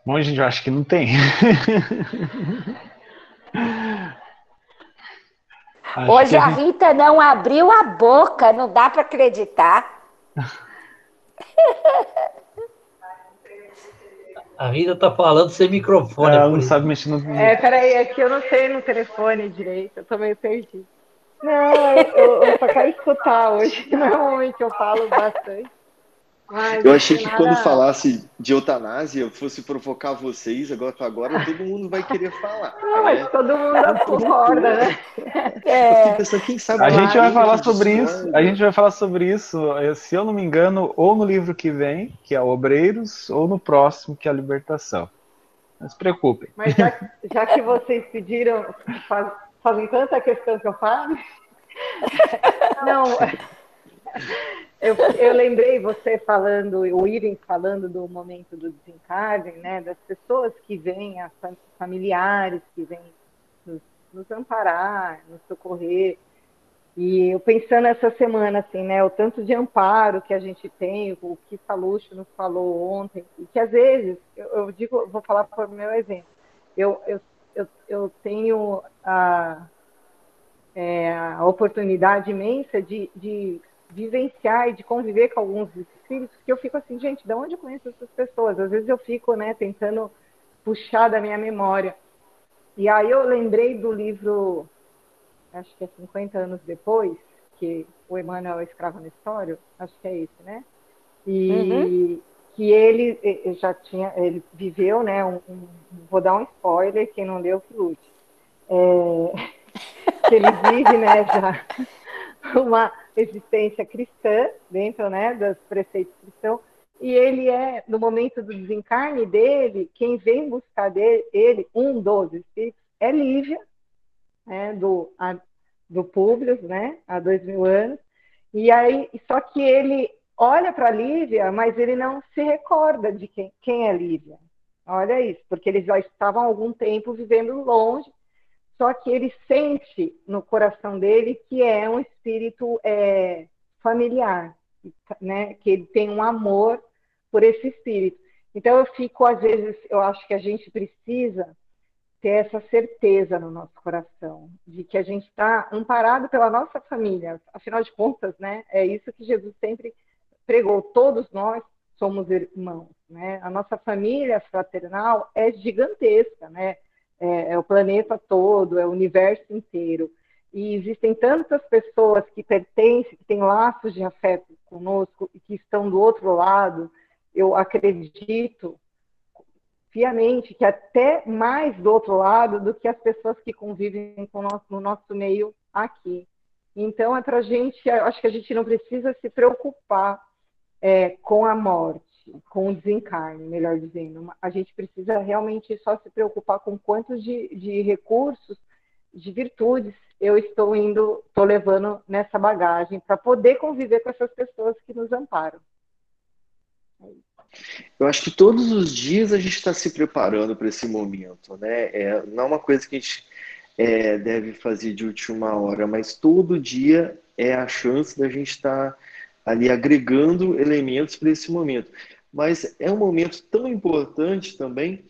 Bom, gente, eu acho que não tem. [laughs] Hoje a Rita não abriu a boca, não dá para acreditar. [laughs] A Rita tá falando sem microfone. Ela não sabe mexer no. É, peraí, é que eu não sei no telefone direito, eu tô meio perdido. Não, eu, eu só quero escutar hoje. [laughs] Normalmente eu falo bastante. Ai, eu achei que quando falasse de eutanásia eu fosse provocar vocês, agora, agora todo mundo vai querer falar. [laughs] Não, mas né? todo mundo concorda, né? [laughs] É. Pensando, quem sabe a gente vai falar sobre isso. A gente vai falar sobre isso, se eu não me engano, ou no livro que vem, que é Obreiros, ou no próximo, que é a Libertação. Não se preocupem. Mas já, já que vocês pediram, faz, fazem tanta questão que eu falo. [laughs] Não. Eu, eu lembrei você falando, o Irem falando do momento do desencarne, né, das pessoas que vêm, as familiares que vêm nos, nos amparar, nos socorrer. E eu pensando essa semana, assim, né, o tanto de amparo que a gente tem, o que Saluxo nos falou ontem, e que às vezes, eu, eu digo, vou falar por meu exemplo, eu, eu, eu, eu tenho a, é, a oportunidade imensa de, de vivenciar e de conviver com alguns espíritos que eu fico assim, gente, de onde eu conheço essas pessoas? Às vezes eu fico, né, tentando puxar da minha memória. E aí eu lembrei do livro acho que é 50 anos depois, que o Emmanuel é escravo Nestório, acho que é esse, né? E uhum. que ele já tinha, ele viveu, né? Um, um, vou dar um spoiler, quem não leu, que lute. É, [laughs] que ele vive, né, já uma existência cristã dentro, né, dos preceitos cristãos, e ele é, no momento do desencarne dele, quem vem buscar dele, ele, um dos espíritos, é Lívia, né, do, a, do Públio, né, há dois mil anos, e aí, só que ele olha para Lívia, mas ele não se recorda de quem, quem é Lívia. Olha isso, porque eles já estavam algum tempo vivendo longe, só que ele sente no coração dele que é um espírito é, familiar, né? que ele tem um amor por esse espírito. Então eu fico, às vezes, eu acho que a gente precisa ter essa certeza no nosso coração de que a gente está amparado pela nossa família. Afinal de contas, né, é isso que Jesus sempre pregou. Todos nós somos irmãos, né? A nossa família fraternal é gigantesca, né? É, é o planeta todo, é o universo inteiro. E existem tantas pessoas que pertencem, que têm laços de afeto conosco e que estão do outro lado. Eu acredito piamente que até mais do outro lado do que as pessoas que convivem com nosso, no nosso meio aqui. Então, é para gente, acho que a gente não precisa se preocupar é, com a morte, com o desencarne, melhor dizendo. A gente precisa realmente só se preocupar com quantos de, de recursos, de virtudes eu estou indo, estou levando nessa bagagem para poder conviver com essas pessoas que nos amparam. Eu acho que todos os dias a gente está se preparando para esse momento, né? É, não é uma coisa que a gente é, deve fazer de última hora, mas todo dia é a chance da gente estar tá ali agregando elementos para esse momento. Mas é um momento tão importante também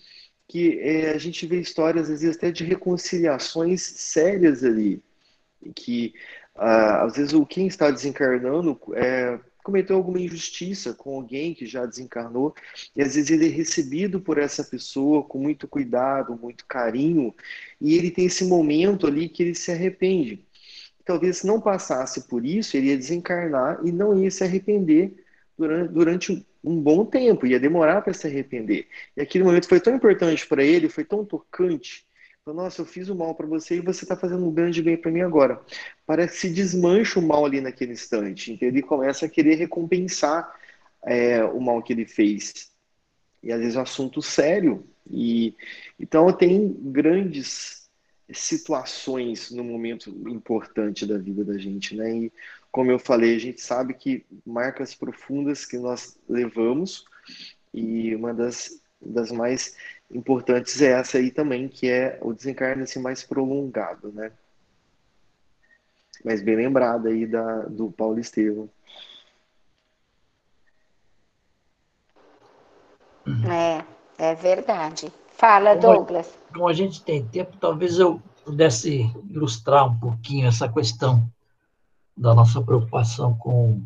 que é, a gente vê histórias, às vezes, até de reconciliações sérias ali, que ah, às vezes o quem está desencarnando é, cometeu alguma injustiça com alguém que já desencarnou, e às vezes ele é recebido por essa pessoa com muito cuidado, muito carinho, e ele tem esse momento ali que ele se arrepende. Talvez se não passasse por isso, ele ia desencarnar e não ia se arrepender durante, durante um bom tempo, ia demorar para se arrepender. E aquele momento foi tão importante para ele, foi tão tocante, nossa, eu fiz o mal para você e você está fazendo um grande bem para mim agora. Parece que se desmancha o mal ali naquele instante. Então ele começa a querer recompensar é, o mal que ele fez. E às vezes é um assunto sério. E então tem grandes situações no momento importante da vida da gente, né? E como eu falei, a gente sabe que marcas profundas que nós levamos e uma das, das mais importantes é essa aí também, que é o desencarne assim, mais prolongado, né? Mas bem lembrado aí da, do Paulo Estevam. É, é verdade. Fala, Douglas. Como, como a gente tem tempo, talvez eu pudesse ilustrar um pouquinho essa questão da nossa preocupação com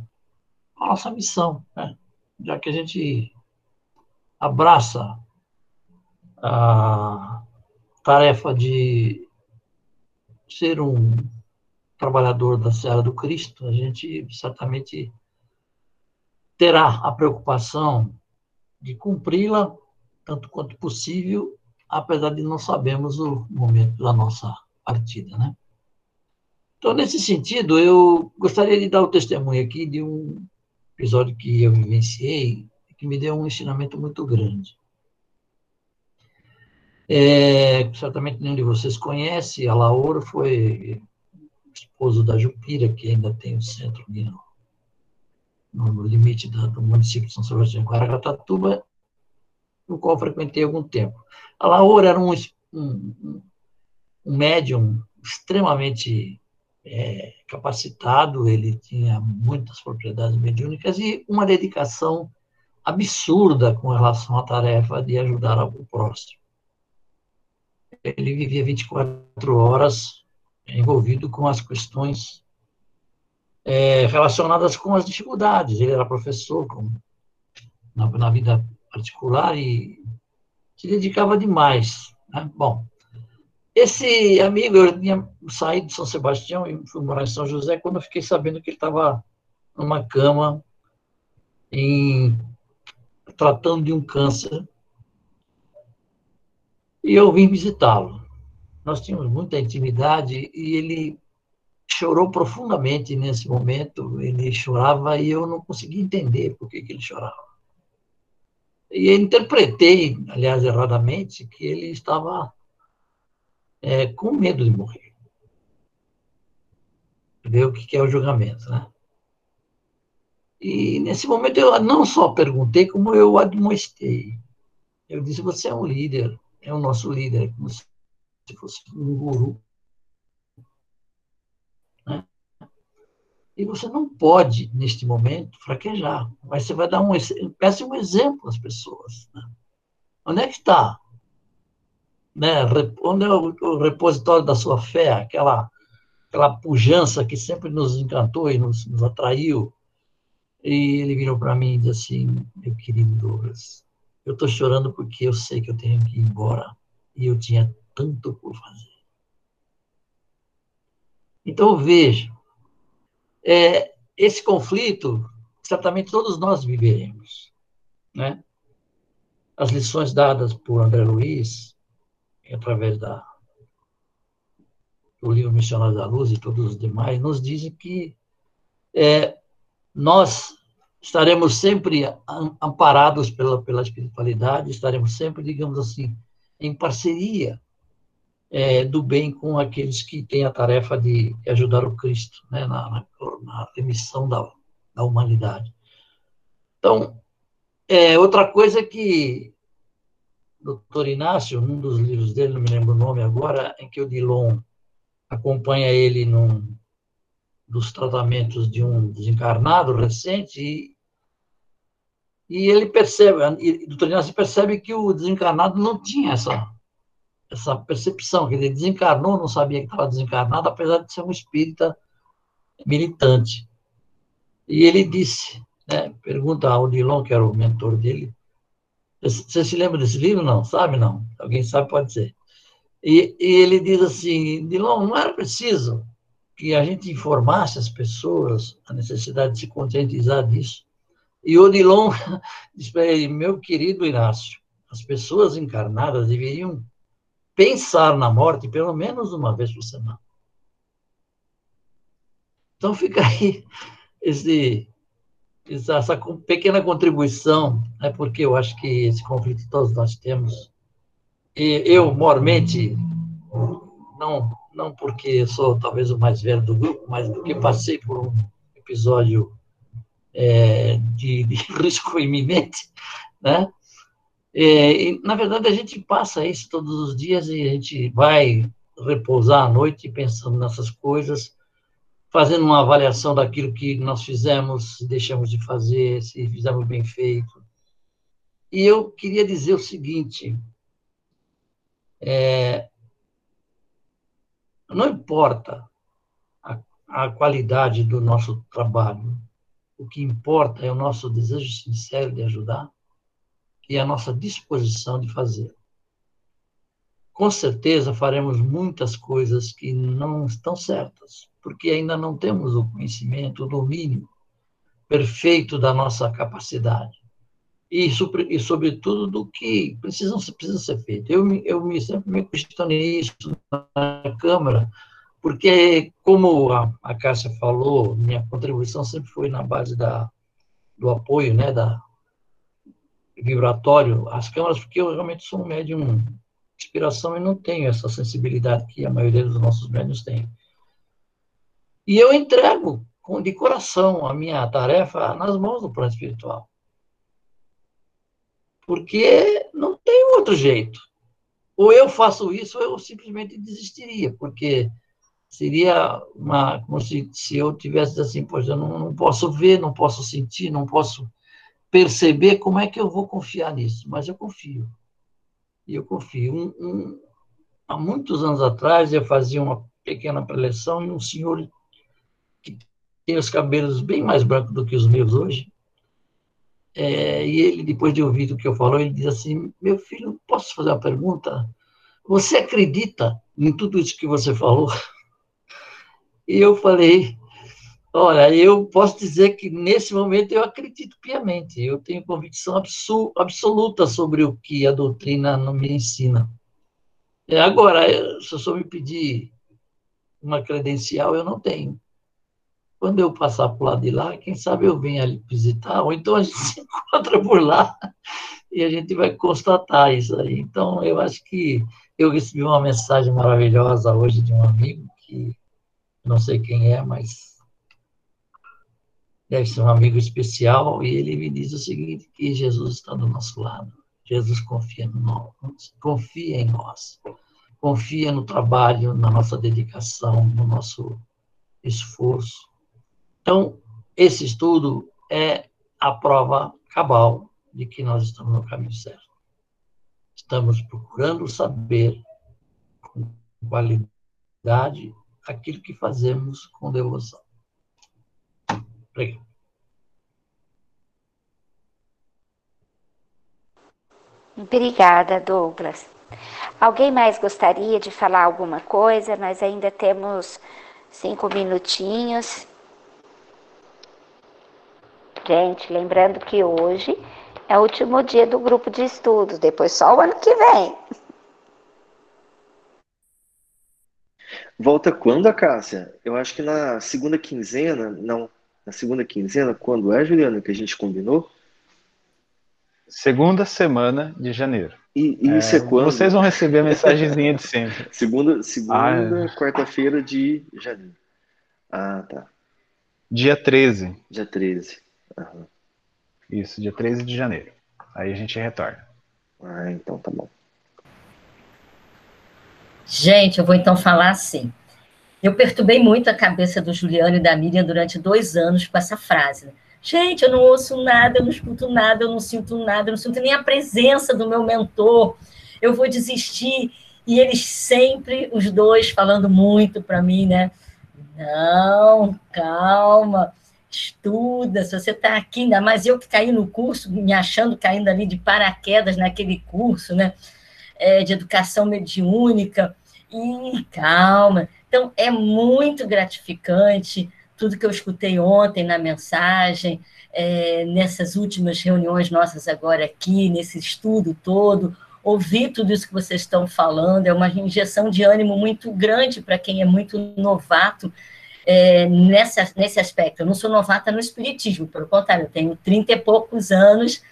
a nossa missão, né? já que a gente abraça a tarefa de ser um trabalhador da Seara do Cristo, a gente certamente terá a preocupação de cumpri-la tanto quanto possível, apesar de não sabermos o momento da nossa partida, né? Então, nesse sentido, eu gostaria de dar o testemunho aqui de um episódio que eu vivenciei, que me deu um ensinamento muito grande. É, certamente nenhum de vocês conhece, a Laura foi esposo da Jupira, que ainda tem o centro ali no, no limite da, do município de São Sebastião, Guaracatatuba, no qual frequentei algum tempo. A Laura era um, um, um médium extremamente é, capacitado, ele tinha muitas propriedades mediúnicas e uma dedicação absurda com relação à tarefa de ajudar o próximo. Ele vivia 24 horas envolvido com as questões é, relacionadas com as dificuldades. Ele era professor com, na, na, vida particular e se dedicava demais. Né? Bom, esse amigo, eu tinha saído de São Sebastião e fui morar em São José quando eu fiquei sabendo que ele estava numa cama em, tratando de um câncer. E eu vim visitá-lo. Nós tínhamos muita intimidade e ele chorou profundamente nesse momento. Ele chorava e eu não conseguia entender por que, que ele chorava. E interpretei, aliás, erradamente, que ele estava é, com medo de morrer. Ver o que é o julgamento, né? E nesse momento eu não só perguntei, como eu admoestei. Eu disse: Você é um líder, é o nosso líder, como se fosse um guru. Né? E você não pode, neste momento, fraquejar. Mas você vai dar um péssimo exemplo às pessoas. Né? Onde é que está né? Onde é o, repositório da sua fé, aquela, aquela pujança que sempre nos encantou e nos, nos atraiu. E ele virou para mim e disse assim: Meu querido Douglas, eu estou chorando porque eu sei que eu tenho que ir embora e eu tinha tanto por fazer. Então, veja, é, esse conflito, certamente todos nós viveremos. Né? As lições dadas por André Luiz, através da, do livro Missionário da Luz e todos os demais, nos dizem que é, nós estaremos sempre amparados pela, pela espiritualidade, estaremos sempre, digamos assim, em parceria é, do bem com aqueles que têm a tarefa de ajudar o Cristo né, na, na, na remissão da, da humanidade. Então, é, outra coisa que doutor Inácio, num dos livros dele, não me lembro o nome agora, em que o Dilon acompanha ele num dos tratamentos de um desencarnado recente e, e ele percebe, o doutor Inácio percebe que o desencarnado não tinha essa, essa percepção, que ele desencarnou, não sabia que estava desencarnado, apesar de ser um espírita militante. E ele disse, né, pergunta ao Dilon, que era o mentor dele, você se lembra desse livro? Não, sabe? Não. Alguém sabe, pode ser. E, e ele diz assim: Dilon, não era preciso que a gente informasse as pessoas a necessidade de se conscientizar disso. E o Dilon [laughs] diz para ele: meu querido Inácio, as pessoas encarnadas deveriam pensar na morte pelo menos uma vez por semana. Então fica aí esse essa pequena contribuição, né, porque eu acho que esse conflito todos nós temos. E eu, mormente, não, não porque sou talvez o mais velho do grupo, mas porque passei por um episódio é, de, de, [laughs] risco iminente, né? É, e, na verdade, a gente passa isso todos os dias e a gente vai repousar à noite pensando nessas coisas fazendo uma avaliação daquilo que nós fizemos, se deixamos de fazer, se fizemos bem feito. E eu queria dizer o seguinte: é, não importa a, a qualidade do nosso trabalho, o que importa é o nosso desejo sincero de ajudar e a nossa disposição de fazer. Com certeza faremos muitas coisas que não estão certas, porque ainda não temos o conhecimento, o domínio perfeito da nossa capacidade. E, e sobretudo, do que precisa, precisa ser feito. Eu, eu me, sempre me questionei isso na Câmara, porque, como a, a Cássia falou, minha contribuição sempre foi na base da, do apoio, né, da vibratório às câmaras, porque eu realmente sou um médium inspiração e não tenho essa sensibilidade que a maioria dos nossos médiums tem. E eu entrego de coração a minha tarefa nas mãos do plano espiritual. Porque não tem outro jeito. Ou eu faço isso, ou eu simplesmente desistiria, porque Seria uma, como se, se eu tivesse assim, poxa, eu não, não posso ver, não posso sentir, não posso perceber como é que eu vou confiar nisso, mas eu confio. E eu confio. Um, um, há muitos anos atrás, eu fazia uma pequena preleção e um senhor que tem os cabelos bem mais brancos do que os meus hoje, é, e ele, depois de ouvir o que eu falou, ele diz assim: Meu filho, posso fazer uma pergunta? Você acredita em tudo isso que você falou? E eu falei: Olha, eu posso dizer que nesse momento eu acredito piamente, eu tenho convicção absoluta sobre o que a doutrina me ensina. É, agora, se eu só me pedir uma credencial, eu não tenho. Quando eu passar por lá de lá, quem sabe eu venho ali visitar, ou então a gente [laughs] se encontra por lá e a gente vai constatar isso aí. Então, eu acho que eu recebi uma mensagem maravilhosa hoje de um amigo que não sei quem é, mas deve ser um amigo especial, e ele me diz o seguinte, que Jesus está do nosso lado. Jesus confia, no nós, confia em nós, confia no trabalho, na nossa dedicação, no nosso esforço. Então, esse estudo é a prova cabal de que nós estamos no caminho certo. Estamos procurando saber com qualidade aquilo que fazemos com devoção. Obrigado. Obrigada, Douglas. Alguém mais gostaria de falar alguma coisa? Nós ainda temos cinco minutinhos. Gente, lembrando que hoje é o último dia do grupo de estudos, depois só o ano que vem. Volta quando, a Cássia? Eu acho que na segunda quinzena, não, na segunda quinzena, quando é, Juliana, que a gente combinou? Segunda semana de janeiro. E, e isso é, é quando? Vocês vão receber a mensagenzinha de sempre. [laughs] segunda, segunda ah, é. quarta-feira de janeiro. Ah, tá. Dia 13. Dia 13. Uhum. Isso, dia 13 de janeiro. Aí a gente retorna. Ah, então tá bom. Gente, eu vou então falar assim. Eu perturbei muito a cabeça do Juliano e da Miriam durante dois anos com essa frase. Né? Gente, eu não ouço nada, eu não escuto nada, eu não sinto nada, eu não sinto nem a presença do meu mentor. Eu vou desistir. E eles sempre, os dois, falando muito para mim, né? Não, calma, estuda. Se você está aqui, ainda mais eu que caí no curso, me achando caindo ali de paraquedas naquele curso, né? É, de educação mediúnica. E calma. Então, é muito gratificante tudo que eu escutei ontem na mensagem, é, nessas últimas reuniões nossas agora aqui, nesse estudo todo, ouvir tudo isso que vocês estão falando, é uma injeção de ânimo muito grande para quem é muito novato é, nessa, nesse aspecto. Eu não sou novata no espiritismo, pelo contrário, eu tenho 30 e poucos anos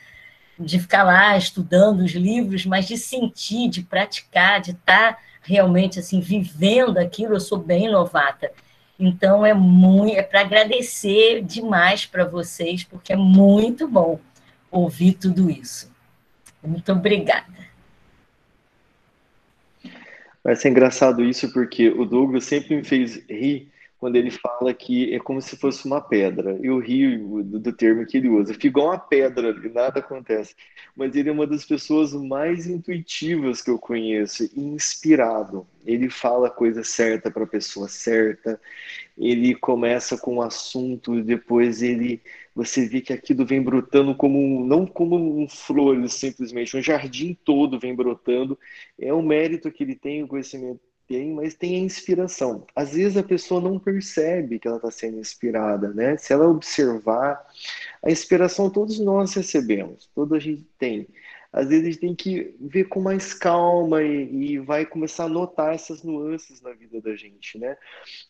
de ficar lá estudando os livros, mas de sentir, de praticar, de estar tá realmente assim vivendo aquilo, eu sou bem novata. Então é muito é para agradecer demais para vocês, porque é muito bom ouvir tudo isso. Muito obrigada. Vai ser engraçado isso porque o Douglas sempre me fez rir quando ele fala que é como se fosse uma pedra. Eu rio do, do termo que ele usa. Fica uma pedra, nada acontece. Mas ele é uma das pessoas mais intuitivas que eu conheço, inspirado. Ele fala a coisa certa para a pessoa certa. Ele começa com um assunto, depois ele você vê que aquilo vem brotando como não como um flores simplesmente, um jardim todo vem brotando. É um mérito que ele tem, o conhecimento tem, mas tem a inspiração. Às vezes a pessoa não percebe que ela está sendo inspirada, né? Se ela observar, a inspiração todos nós recebemos, toda a gente tem. Às vezes a gente tem que ver com mais calma e, e vai começar a notar essas nuances na vida da gente, né?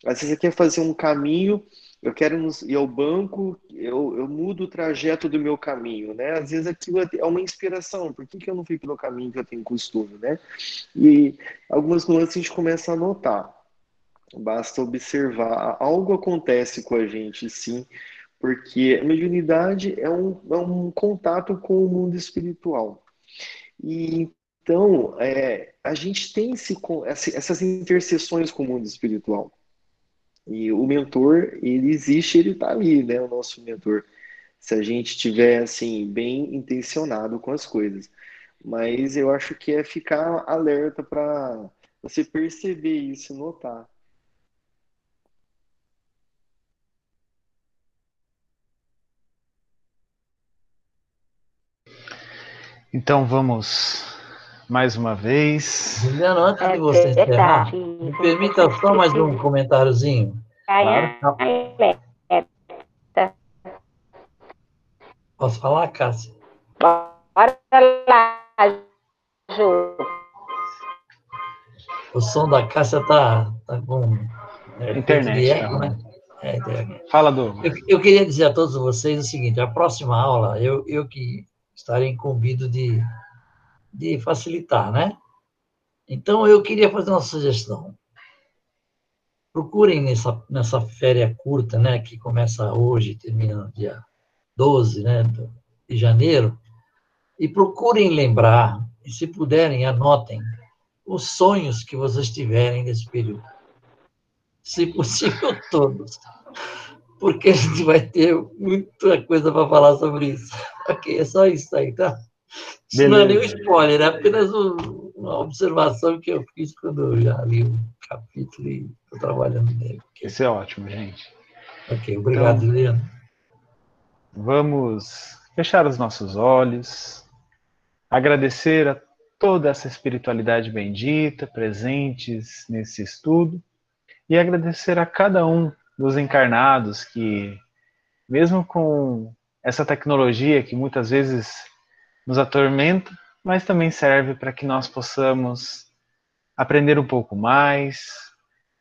Às vezes você quer fazer um caminho eu quero ir ao banco, eu, eu mudo o trajeto do meu caminho, né? Às vezes aquilo é uma inspiração, por que, que eu não fui pelo caminho que eu tenho costume, né? E algumas nuances a gente começa a notar, basta observar, algo acontece com a gente, sim, porque a mediunidade é um, é um contato com o mundo espiritual. E então, é, a gente tem esse, essas interseções com o mundo espiritual. E o mentor, ele existe, ele está ali, né? O nosso mentor. Se a gente estiver, assim, bem intencionado com as coisas. Mas eu acho que é ficar alerta para você perceber isso, notar. Então vamos mais uma vez. Juliano, antes de você é encerrar, me permita só mais um comentáriozinho. Claro. Posso falar, Cássia? Bora lá, Ju. O som da Cássia tá, tá com... É, internet. Eco, né? É, internet. Fala, do. Eu, eu, queria dizer a todos vocês o seguinte, a próxima aula, eu, eu que estarei incumbido de, de facilitar, né? Então, eu queria fazer uma sugestão. Procurem nessa, nessa férias curta, né, que começa hoje, termina no dia 12 né, de janeiro, e procurem lembrar, e se puderem, anotem os sonhos que vocês tiverem nesse período. Se possível, [laughs] todos. Porque a gente vai ter muita coisa para falar sobre isso. [laughs] Ok, é só isso aí, tá? Isso não é nenhum spoiler, é apenas uma observação que eu fiz quando eu já li o capítulo e estou trabalhando nele. Isso é ótimo, gente. Ok, obrigado, então, Juliano. Vamos fechar os nossos olhos, agradecer a toda essa espiritualidade bendita presentes nesse estudo e agradecer a cada um dos encarnados que, mesmo com essa tecnologia que muitas vezes nos atormenta, mas também serve para que nós possamos aprender um pouco mais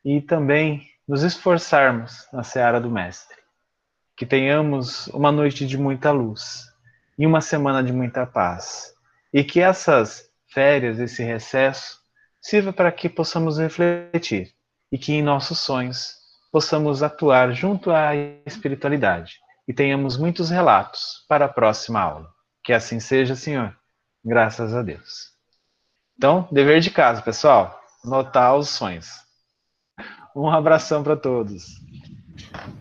e também nos esforçarmos na seara do Mestre. Que tenhamos uma noite de muita luz e uma semana de muita paz. E que essas férias, esse recesso, sirva para que possamos refletir e que em nossos sonhos possamos atuar junto à espiritualidade e tenhamos muitos relatos para a próxima aula. Que assim seja, Senhor. Graças a Deus. Então, dever de casa, pessoal. Notar os sonhos. Um abração para todos.